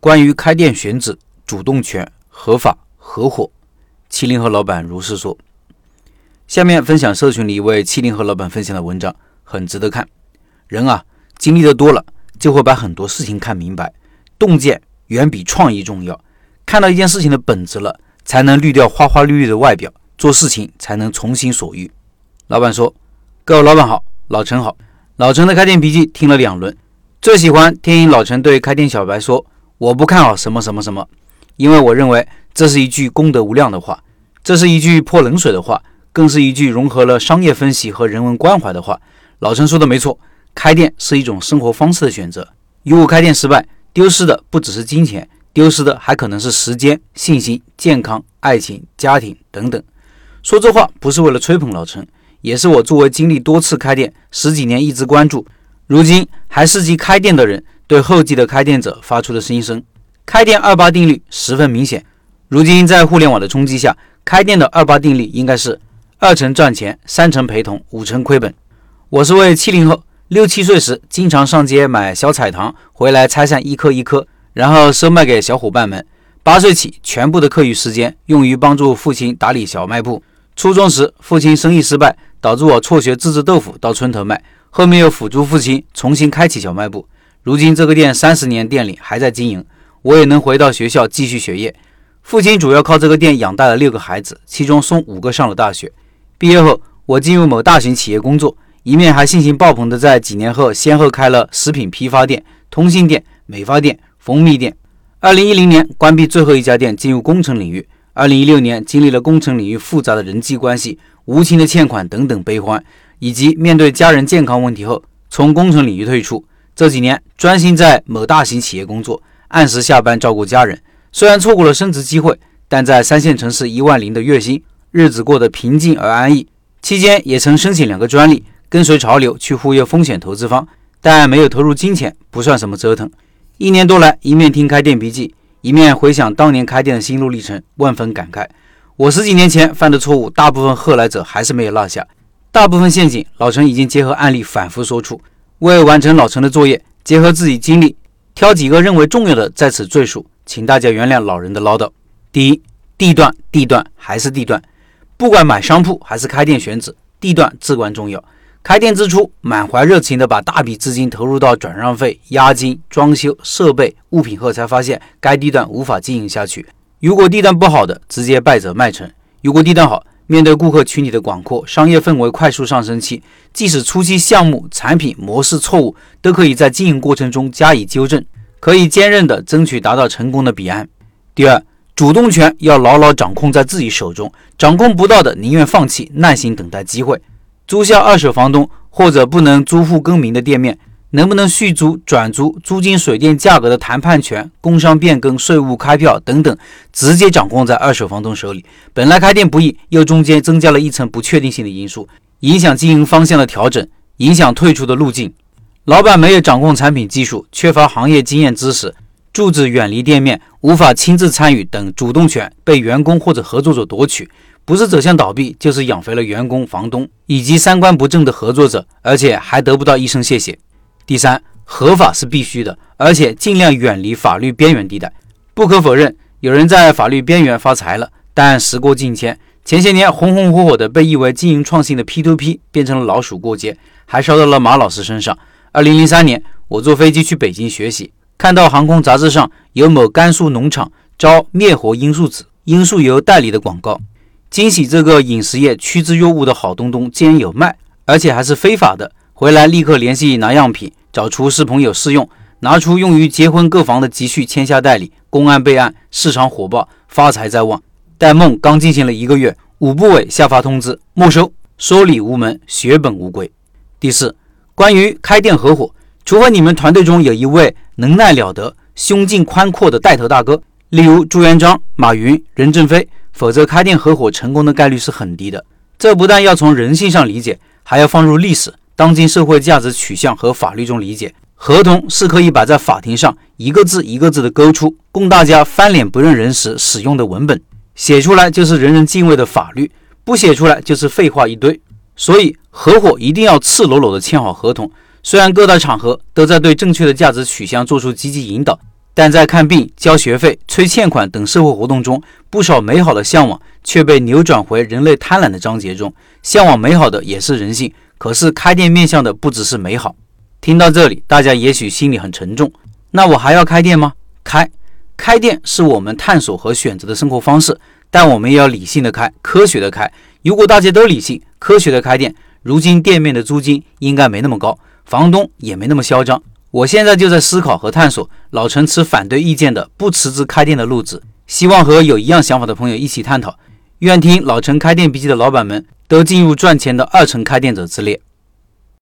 关于开店选址、主动权、合法、合伙，七零后老板如是说。下面分享社群里一位七零后老板分享的文章，很值得看。人啊，经历的多了，就会把很多事情看明白。洞见远比创意重要。看到一件事情的本质了，才能滤掉花花绿绿的外表，做事情才能从心所欲。老板说：“各位老板好，老陈好。老陈的开店笔记听了两轮，最喜欢听老陈对开店小白说。”我不看好什么什么什么，因为我认为这是一句功德无量的话，这是一句泼冷水的话，更是一句融合了商业分析和人文关怀的话。老陈说的没错，开店是一种生活方式的选择。如果开店失败，丢失的不只是金钱，丢失的还可能是时间、信心、健康、爱情、家庭等等。说这话不是为了吹捧老陈，也是我作为经历多次开店、十几年一直关注，如今还是及开店的人。对后继的开店者发出的心声，开店二八定律十分明显。如今在互联网的冲击下，开店的二八定律应该是二成赚钱，三成陪同，五成亏本。我是位七零后，六七岁时经常上街买小彩糖，回来拆散一颗一颗，然后售卖给小伙伴们。八岁起，全部的课余时间用于帮助父亲打理小卖部。初中时，父亲生意失败，导致我辍学自制豆腐到村头卖，后面又辅助父亲重新开启小卖部。如今这个店三十年店里还在经营，我也能回到学校继续学业。父亲主要靠这个店养大了六个孩子，其中送五个上了大学。毕业后，我进入某大型企业工作，一面还信心爆棚的在几年后先后开了食品批发店、通信店、美发店、蜂蜜店。二零一零年关闭最后一家店，进入工程领域。二零一六年经历了工程领域复杂的人际关系、无情的欠款等等悲欢，以及面对家人健康问题后，从工程领域退出。这几年专心在某大型企业工作，按时下班照顾家人。虽然错过了升职机会，但在三线城市一万零的月薪，日子过得平静而安逸。期间也曾申请两个专利，跟随潮流去忽悠风险投资方，但没有投入金钱，不算什么折腾。一年多来，一面听开店笔记，一面回想当年开店的心路历程，万分感慨。我十几年前犯的错误，大部分后来者还是没有落下，大部分陷阱，老陈已经结合案例反复说出。为完成老陈的作业，结合自己经历，挑几个认为重要的在此赘述，请大家原谅老人的唠叨。第一，地段，地段还是地段，不管买商铺还是开店选址，地段至关重要。开店之初，满怀热情的把大笔资金投入到转让费、押金、装修、设备、物品后，才发现该地段无法经营下去。如果地段不好的，直接败者卖城；如果地段好，面对顾客群体的广阔，商业氛围快速上升期，即使初期项目、产品模式错误，都可以在经营过程中加以纠正，可以坚韧地争取达到成功的彼岸。第二，主动权要牢牢掌控在自己手中，掌控不到的宁愿放弃，耐心等待机会。租下二手房东或者不能租户更名的店面。能不能续租、转租、租金、水电价格的谈判权、工商变更、税务开票等等，直接掌控在二手房东手里。本来开店不易，又中间增加了一层不确定性的因素，影响经营方向的调整，影响退出的路径。老板没有掌控产品技术，缺乏行业经验知识，住址远离店面，无法亲自参与等主动权被员工或者合作者夺取，不是走向倒闭，就是养肥了员工、房东以及三观不正的合作者，而且还得不到一声谢谢。第三，合法是必须的，而且尽量远离法律边缘地带。不可否认，有人在法律边缘发财了，但时过境迁，前些年红红火火的被誉为经营创新的 P2P 变成了老鼠过街，还烧到了马老师身上。二零零三年，我坐飞机去北京学习，看到航空杂志上有某甘肃农场招灭活罂粟籽、罂粟油代理的广告，惊喜这个饮食业趋之若鹜的好东东竟然有卖，而且还是非法的。回来立刻联系拿样品。找厨师朋友试用，拿出用于结婚购房的积蓄签下代理，公安备案，市场火爆，发财在望。但梦刚进行了一个月，五部委下发通知没收，收礼无门，血本无归。第四，关于开店合伙，除非你们团队中有一位能耐了得、胸襟宽阔的带头大哥，例如朱元璋、马云、任正非，否则开店合伙成功的概率是很低的。这不但要从人性上理解，还要放入历史。当今社会价值取向和法律中理解，合同是可以摆在法庭上一个字一个字的勾出，供大家翻脸不认人时使用的文本。写出来就是人人敬畏的法律，不写出来就是废话一堆。所以，合伙一定要赤裸裸的签好合同。虽然各大场合都在对正确的价值取向做出积极引导，但在看病、交学费、催欠款等社会活动中，不少美好的向往却被扭转回人类贪婪的章节中。向往美好的也是人性，可是开店面向的不只是美好。听到这里，大家也许心里很沉重。那我还要开店吗？开，开店是我们探索和选择的生活方式，但我们也要理性的开，科学的开。如果大家都理性、科学的开店，如今店面的租金应该没那么高，房东也没那么嚣张。我现在就在思考和探索。老陈持反对意见的不辞职开店的路子，希望和有一样想法的朋友一起探讨。愿听老陈开店笔记的老板们都进入赚钱的二层开店者之列。